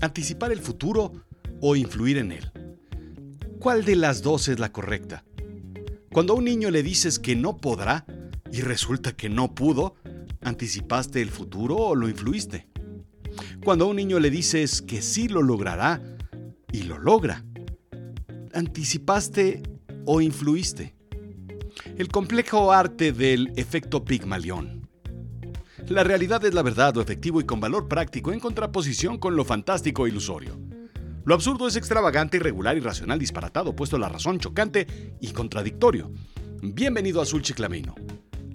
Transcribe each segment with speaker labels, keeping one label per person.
Speaker 1: ¿Anticipar el futuro o influir en él? ¿Cuál de las dos es la correcta? Cuando a un niño le dices que no podrá y resulta que no pudo, ¿anticipaste el futuro o lo influiste? Cuando a un niño le dices que sí lo logrará y lo logra, ¿anticipaste o influiste? El complejo arte del efecto Pigmalión. La realidad es la verdad, lo efectivo y con valor práctico en contraposición con lo fantástico e ilusorio. Lo absurdo es extravagante, irregular, irracional, disparatado, puesto a la razón, chocante y contradictorio. Bienvenido a Azul Chiclamino,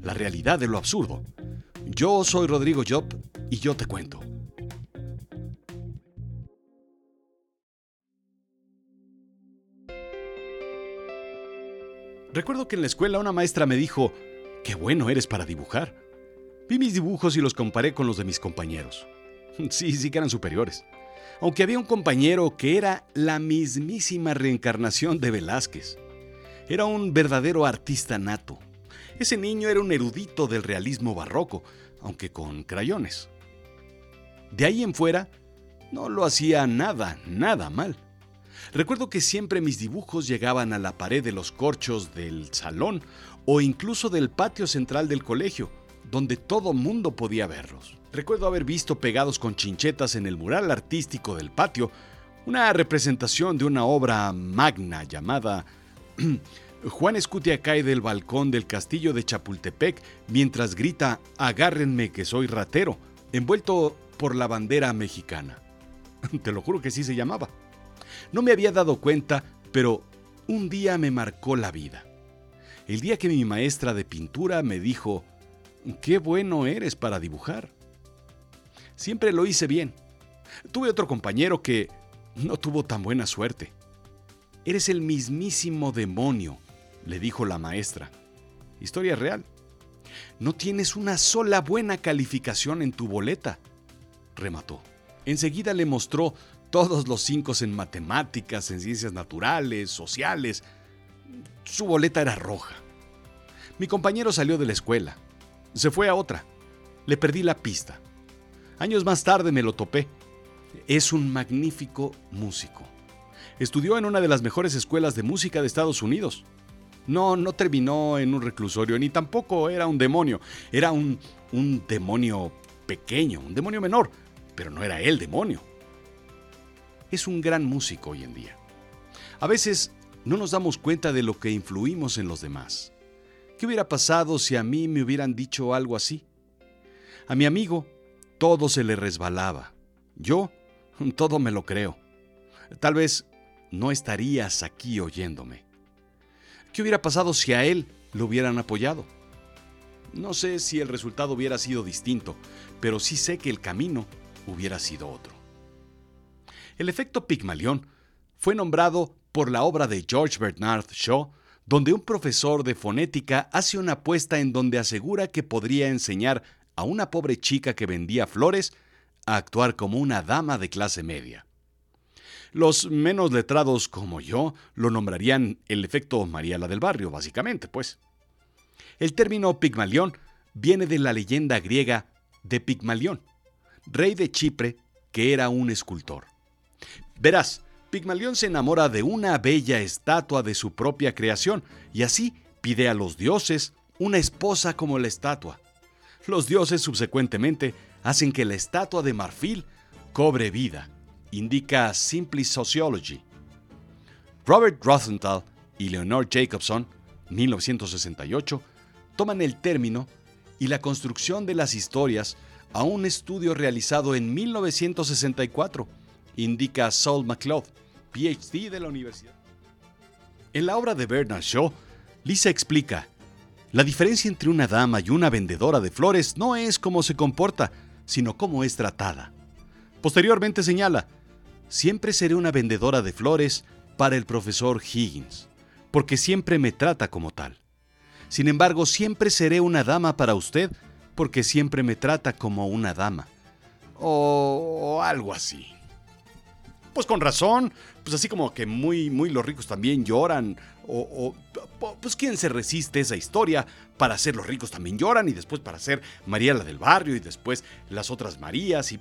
Speaker 1: la realidad de lo absurdo. Yo soy Rodrigo Job y yo te cuento. Recuerdo que en la escuela una maestra me dijo, qué bueno eres para dibujar. Vi mis dibujos y los comparé con los de mis compañeros. Sí, sí que eran superiores. Aunque había un compañero que era la mismísima reencarnación de Velázquez. Era un verdadero artista nato. Ese niño era un erudito del realismo barroco, aunque con crayones. De ahí en fuera, no lo hacía nada, nada mal. Recuerdo que siempre mis dibujos llegaban a la pared de los corchos del salón o incluso del patio central del colegio, donde todo mundo podía verlos. Recuerdo haber visto pegados con chinchetas en el mural artístico del patio una representación de una obra magna llamada Juan Escutia cae del balcón del castillo de Chapultepec mientras grita Agárrenme que soy ratero, envuelto por la bandera mexicana. Te lo juro que sí se llamaba. No me había dado cuenta, pero un día me marcó la vida. El día que mi maestra de pintura me dijo, qué bueno eres para dibujar. Siempre lo hice bien. Tuve otro compañero que no tuvo tan buena suerte. Eres el mismísimo demonio, le dijo la maestra. Historia real. No tienes una sola buena calificación en tu boleta, remató. Enseguida le mostró todos los cinco en matemáticas, en ciencias naturales, sociales. Su boleta era roja. Mi compañero salió de la escuela. Se fue a otra. Le perdí la pista. Años más tarde me lo topé. Es un magnífico músico. Estudió en una de las mejores escuelas de música de Estados Unidos. No, no terminó en un reclusorio, ni tampoco era un demonio. Era un, un demonio pequeño, un demonio menor, pero no era el demonio es un gran músico hoy en día. A veces no nos damos cuenta de lo que influimos en los demás. ¿Qué hubiera pasado si a mí me hubieran dicho algo así? A mi amigo todo se le resbalaba. Yo todo me lo creo. Tal vez no estarías aquí oyéndome. ¿Qué hubiera pasado si a él lo hubieran apoyado? No sé si el resultado hubiera sido distinto, pero sí sé que el camino hubiera sido otro. El efecto Pigmalión fue nombrado por la obra de George Bernard Shaw, donde un profesor de fonética hace una apuesta en donde asegura que podría enseñar a una pobre chica que vendía flores a actuar como una dama de clase media. Los menos letrados como yo lo nombrarían el efecto Mariala del barrio, básicamente, pues. El término Pigmalión viene de la leyenda griega de Pigmalión, rey de Chipre que era un escultor. Verás, Pigmalión se enamora de una bella estatua de su propia creación y así pide a los dioses una esposa como la estatua. Los dioses subsecuentemente hacen que la estatua de marfil cobre vida, indica Simply Sociology. Robert Rosenthal y Leonore Jacobson, 1968, toman el término y la construcción de las historias a un estudio realizado en 1964 indica Saul MacLeod, PhD de la universidad. En la obra de Bernard Shaw, Lisa explica, la diferencia entre una dama y una vendedora de flores no es cómo se comporta, sino cómo es tratada. Posteriormente señala, siempre seré una vendedora de flores para el profesor Higgins, porque siempre me trata como tal. Sin embargo, siempre seré una dama para usted, porque siempre me trata como una dama. O, algo así pues con razón, pues así como que muy, muy los ricos también lloran, o, pues quién se resiste a esa historia para ser los ricos también lloran y después para ser María la del barrio y después las otras Marías y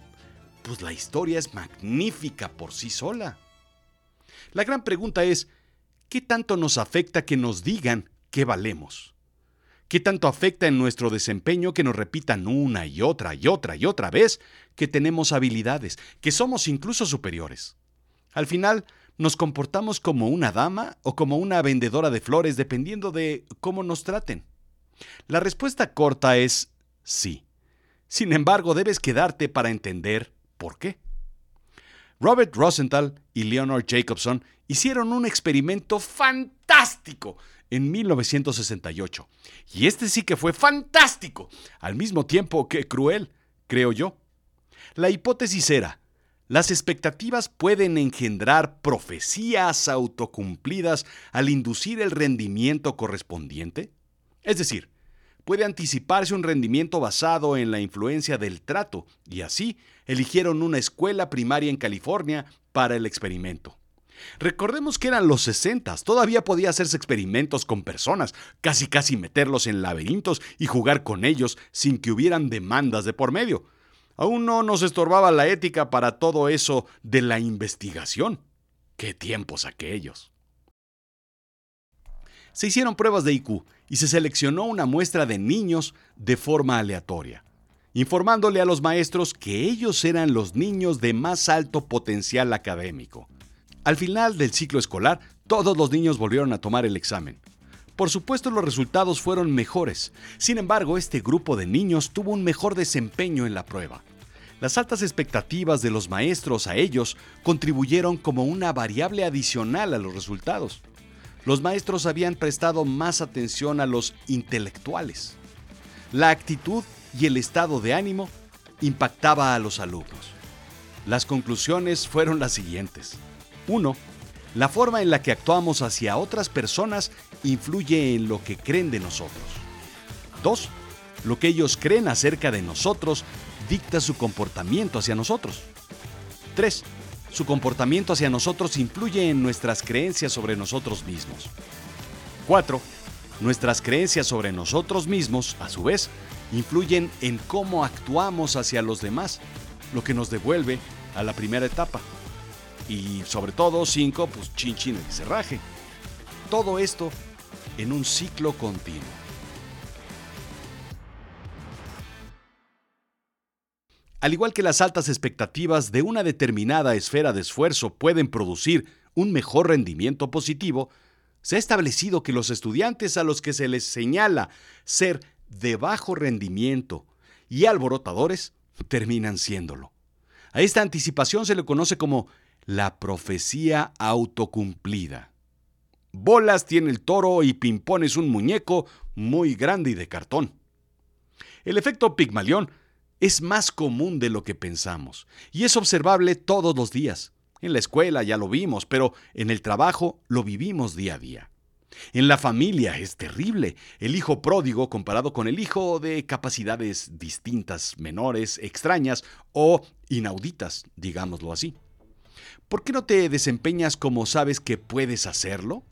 Speaker 1: pues la historia es magnífica por sí sola. La gran pregunta es, ¿qué tanto nos afecta que nos digan que valemos? ¿Qué tanto afecta en nuestro desempeño que nos repitan una y otra y otra y otra vez que tenemos habilidades, que somos incluso superiores? Al final, nos comportamos como una dama o como una vendedora de flores dependiendo de cómo nos traten. La respuesta corta es sí. Sin embargo, debes quedarte para entender por qué. Robert Rosenthal y Leonard Jacobson hicieron un experimento fantástico en 1968. Y este sí que fue fantástico, al mismo tiempo que cruel, creo yo. La hipótesis era, las expectativas pueden engendrar profecías autocumplidas al inducir el rendimiento correspondiente. Es decir, puede anticiparse un rendimiento basado en la influencia del trato, y así eligieron una escuela primaria en California para el experimento. Recordemos que eran los 60, todavía podía hacerse experimentos con personas, casi casi meterlos en laberintos y jugar con ellos sin que hubieran demandas de por medio. Aún no nos estorbaba la ética para todo eso de la investigación. ¡Qué tiempos aquellos! Se hicieron pruebas de IQ y se seleccionó una muestra de niños de forma aleatoria, informándole a los maestros que ellos eran los niños de más alto potencial académico. Al final del ciclo escolar, todos los niños volvieron a tomar el examen. Por supuesto los resultados fueron mejores, sin embargo este grupo de niños tuvo un mejor desempeño en la prueba. Las altas expectativas de los maestros a ellos contribuyeron como una variable adicional a los resultados. Los maestros habían prestado más atención a los intelectuales. La actitud y el estado de ánimo impactaba a los alumnos. Las conclusiones fueron las siguientes. 1. La forma en la que actuamos hacia otras personas influye en lo que creen de nosotros. 2. Lo que ellos creen acerca de nosotros dicta su comportamiento hacia nosotros. 3. Su comportamiento hacia nosotros influye en nuestras creencias sobre nosotros mismos. 4. Nuestras creencias sobre nosotros mismos, a su vez, influyen en cómo actuamos hacia los demás, lo que nos devuelve a la primera etapa, y sobre todo, cinco, pues chin chin el cerraje. Todo esto en un ciclo continuo. Al igual que las altas expectativas de una determinada esfera de esfuerzo pueden producir un mejor rendimiento positivo, se ha establecido que los estudiantes a los que se les señala ser de bajo rendimiento y alborotadores terminan siéndolo. A esta anticipación se le conoce como la profecía autocumplida. Bolas tiene el toro y Pimpón es un muñeco muy grande y de cartón. El efecto Pigmalión es más común de lo que pensamos y es observable todos los días. En la escuela ya lo vimos, pero en el trabajo lo vivimos día a día. En la familia es terrible. El hijo pródigo comparado con el hijo de capacidades distintas, menores, extrañas o inauditas, digámoslo así. ¿Por qué no te desempeñas como sabes que puedes hacerlo?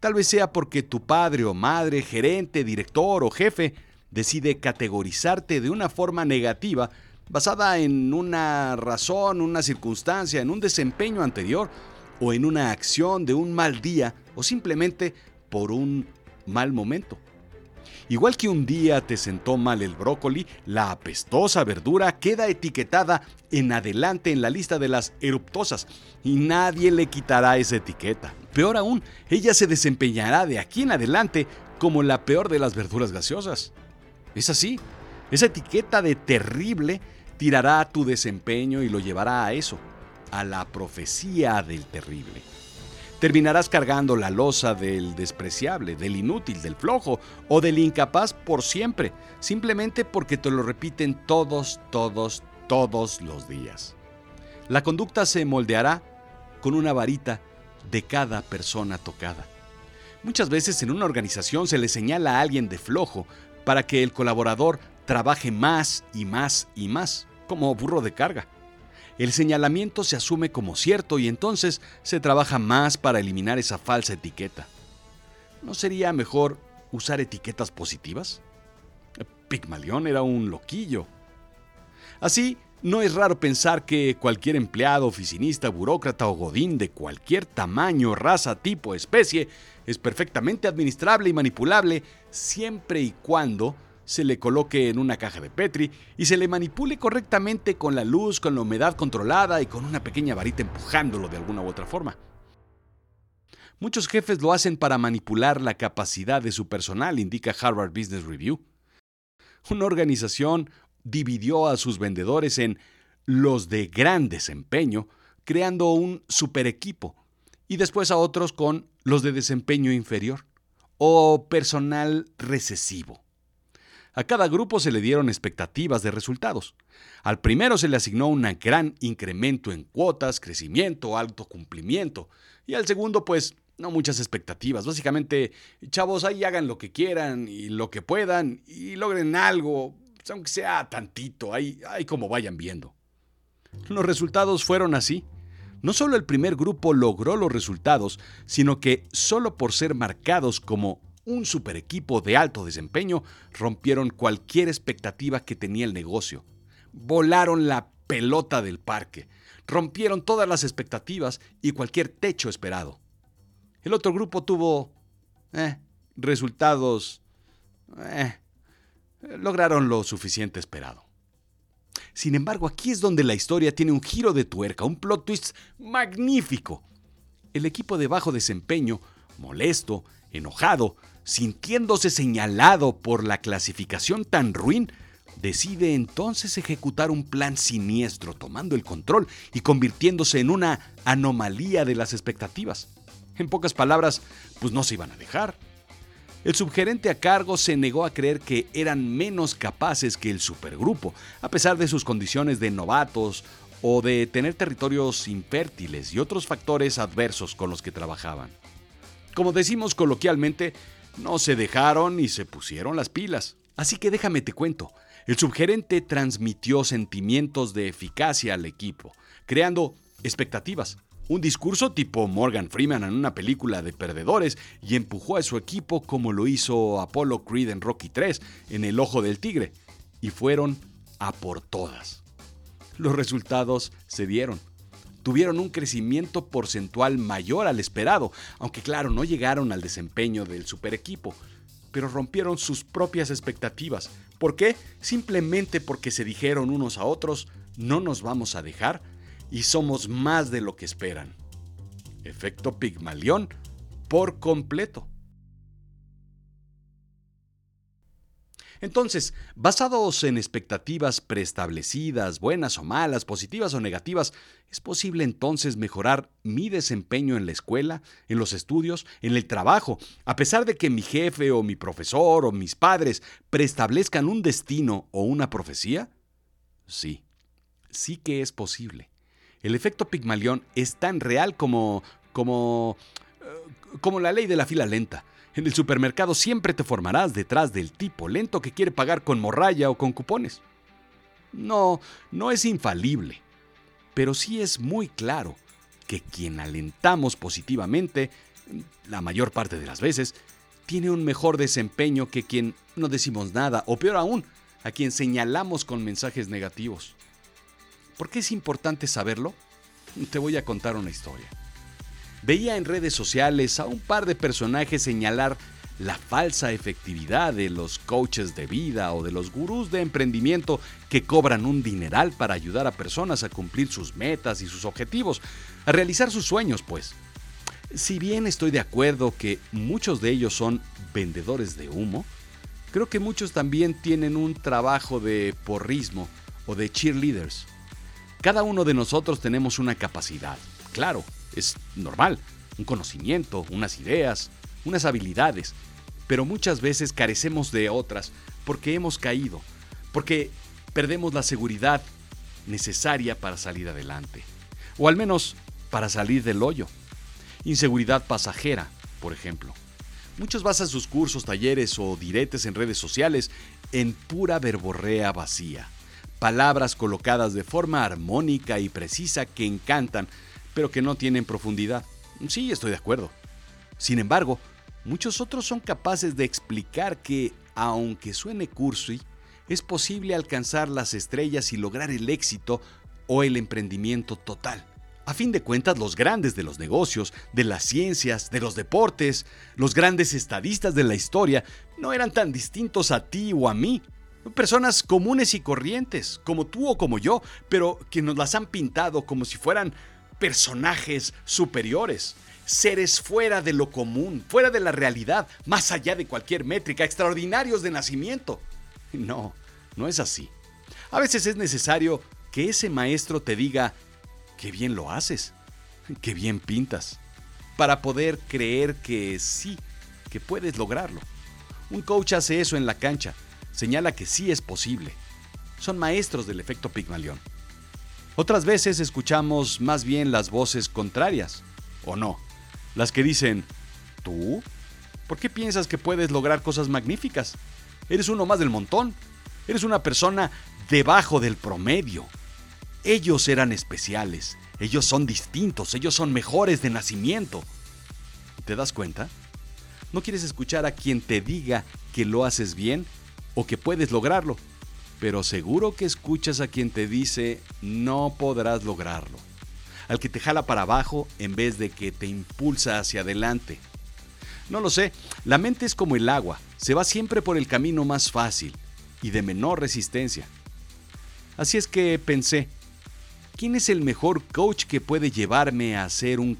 Speaker 1: Tal vez sea porque tu padre o madre, gerente, director o jefe decide categorizarte de una forma negativa basada en una razón, una circunstancia, en un desempeño anterior o en una acción de un mal día o simplemente por un mal momento. Igual que un día te sentó mal el brócoli, la apestosa verdura queda etiquetada en adelante en la lista de las eruptosas y nadie le quitará esa etiqueta. Peor aún, ella se desempeñará de aquí en adelante como la peor de las verduras gaseosas. Es así, esa etiqueta de terrible tirará tu desempeño y lo llevará a eso, a la profecía del terrible terminarás cargando la losa del despreciable, del inútil, del flojo o del incapaz por siempre, simplemente porque te lo repiten todos, todos, todos los días. La conducta se moldeará con una varita de cada persona tocada. Muchas veces en una organización se le señala a alguien de flojo para que el colaborador trabaje más y más y más, como burro de carga el señalamiento se asume como cierto y entonces se trabaja más para eliminar esa falsa etiqueta. ¿No sería mejor usar etiquetas positivas? Pigmalión era un loquillo. Así, No es raro pensar que cualquier empleado, oficinista, burócrata o godín de cualquier tamaño, raza, tipo, especie es perfectamente administrable y manipulable siempre y cuando se le coloque en una caja de Petri y se le manipule correctamente con la luz, con la humedad controlada y con una pequeña varita empujándolo de alguna u otra forma. Muchos jefes lo hacen para manipular la capacidad de su personal, indica Harvard Business Review. Una organización dividió a sus vendedores en los de gran desempeño, creando un super equipo, y después a otros con los de desempeño inferior o personal recesivo. A cada grupo se le dieron expectativas de resultados. Al primero se le asignó un gran incremento en cuotas, crecimiento, alto cumplimiento, y al segundo pues no muchas expectativas. Básicamente, chavos, ahí hagan lo que quieran y lo que puedan y logren algo, aunque sea tantito, ahí como vayan viendo. Los resultados fueron así. No solo el primer grupo logró los resultados, sino que solo por ser marcados como un super equipo de alto desempeño, rompieron cualquier expectativa que tenía el negocio. Volaron la pelota del parque, rompieron todas las expectativas y cualquier techo esperado. El otro grupo tuvo eh, resultados eh, lograron lo suficiente esperado. Sin embargo, aquí es donde la historia tiene un giro de tuerca, un plot twist magnífico. El equipo de bajo desempeño, molesto, enojado, sintiéndose señalado por la clasificación tan ruin, decide entonces ejecutar un plan siniestro, tomando el control y convirtiéndose en una anomalía de las expectativas. En pocas palabras, pues no se iban a dejar. El subgerente a cargo se negó a creer que eran menos capaces que el supergrupo, a pesar de sus condiciones de novatos o de tener territorios infértiles y otros factores adversos con los que trabajaban. Como decimos coloquialmente, no se dejaron y se pusieron las pilas. Así que déjame te cuento, el subgerente transmitió sentimientos de eficacia al equipo, creando expectativas, un discurso tipo Morgan Freeman en una película de perdedores y empujó a su equipo como lo hizo Apollo Creed en Rocky 3 en El Ojo del Tigre. Y fueron a por todas. Los resultados se dieron. Tuvieron un crecimiento porcentual mayor al esperado, aunque claro, no llegaron al desempeño del super equipo, pero rompieron sus propias expectativas. ¿Por qué? Simplemente porque se dijeron unos a otros, no nos vamos a dejar y somos más de lo que esperan. Efecto Pigmalión por completo. Entonces, basados en expectativas preestablecidas, buenas o malas, positivas o negativas, ¿es posible entonces mejorar mi desempeño en la escuela, en los estudios, en el trabajo, a pesar de que mi jefe o mi profesor o mis padres preestablezcan un destino o una profecía? Sí, sí que es posible. El efecto Pigmalión es tan real como como eh, como la ley de la fila lenta. En el supermercado siempre te formarás detrás del tipo lento que quiere pagar con morralla o con cupones. No, no es infalible, pero sí es muy claro que quien alentamos positivamente, la mayor parte de las veces, tiene un mejor desempeño que quien no decimos nada, o peor aún, a quien señalamos con mensajes negativos. ¿Por qué es importante saberlo? Te voy a contar una historia. Veía en redes sociales a un par de personajes señalar la falsa efectividad de los coaches de vida o de los gurús de emprendimiento que cobran un dineral para ayudar a personas a cumplir sus metas y sus objetivos, a realizar sus sueños, pues. Si bien estoy de acuerdo que muchos de ellos son vendedores de humo, creo que muchos también tienen un trabajo de porrismo o de cheerleaders. Cada uno de nosotros tenemos una capacidad, claro, es normal, un conocimiento, unas ideas, unas habilidades, pero muchas veces carecemos de otras porque hemos caído, porque perdemos la seguridad necesaria para salir adelante, o al menos para salir del hoyo. Inseguridad pasajera, por ejemplo. Muchos basan sus cursos, talleres o diretes en redes sociales en pura verborrea vacía palabras colocadas de forma armónica y precisa que encantan, pero que no tienen profundidad. Sí, estoy de acuerdo. Sin embargo, muchos otros son capaces de explicar que, aunque suene cursi, es posible alcanzar las estrellas y lograr el éxito o el emprendimiento total. A fin de cuentas, los grandes de los negocios, de las ciencias, de los deportes, los grandes estadistas de la historia, no eran tan distintos a ti o a mí. Personas comunes y corrientes, como tú o como yo, pero que nos las han pintado como si fueran personajes superiores, seres fuera de lo común, fuera de la realidad, más allá de cualquier métrica, extraordinarios de nacimiento. No, no es así. A veces es necesario que ese maestro te diga, qué bien lo haces, qué bien pintas, para poder creer que sí, que puedes lograrlo. Un coach hace eso en la cancha, señala que sí es posible. Son maestros del efecto Pigmalión. Otras veces escuchamos más bien las voces contrarias, ¿o no? Las que dicen, ¿tú? ¿Por qué piensas que puedes lograr cosas magníficas? Eres uno más del montón. Eres una persona debajo del promedio. Ellos eran especiales. Ellos son distintos. Ellos son mejores de nacimiento. ¿Te das cuenta? No quieres escuchar a quien te diga que lo haces bien o que puedes lograrlo, pero seguro que escuchas a quien te dice no podrás lograrlo, al que te jala para abajo en vez de que te impulsa hacia adelante. No lo sé, la mente es como el agua, se va siempre por el camino más fácil y de menor resistencia. Así es que pensé, ¿quién es el mejor coach que puede llevarme a ser un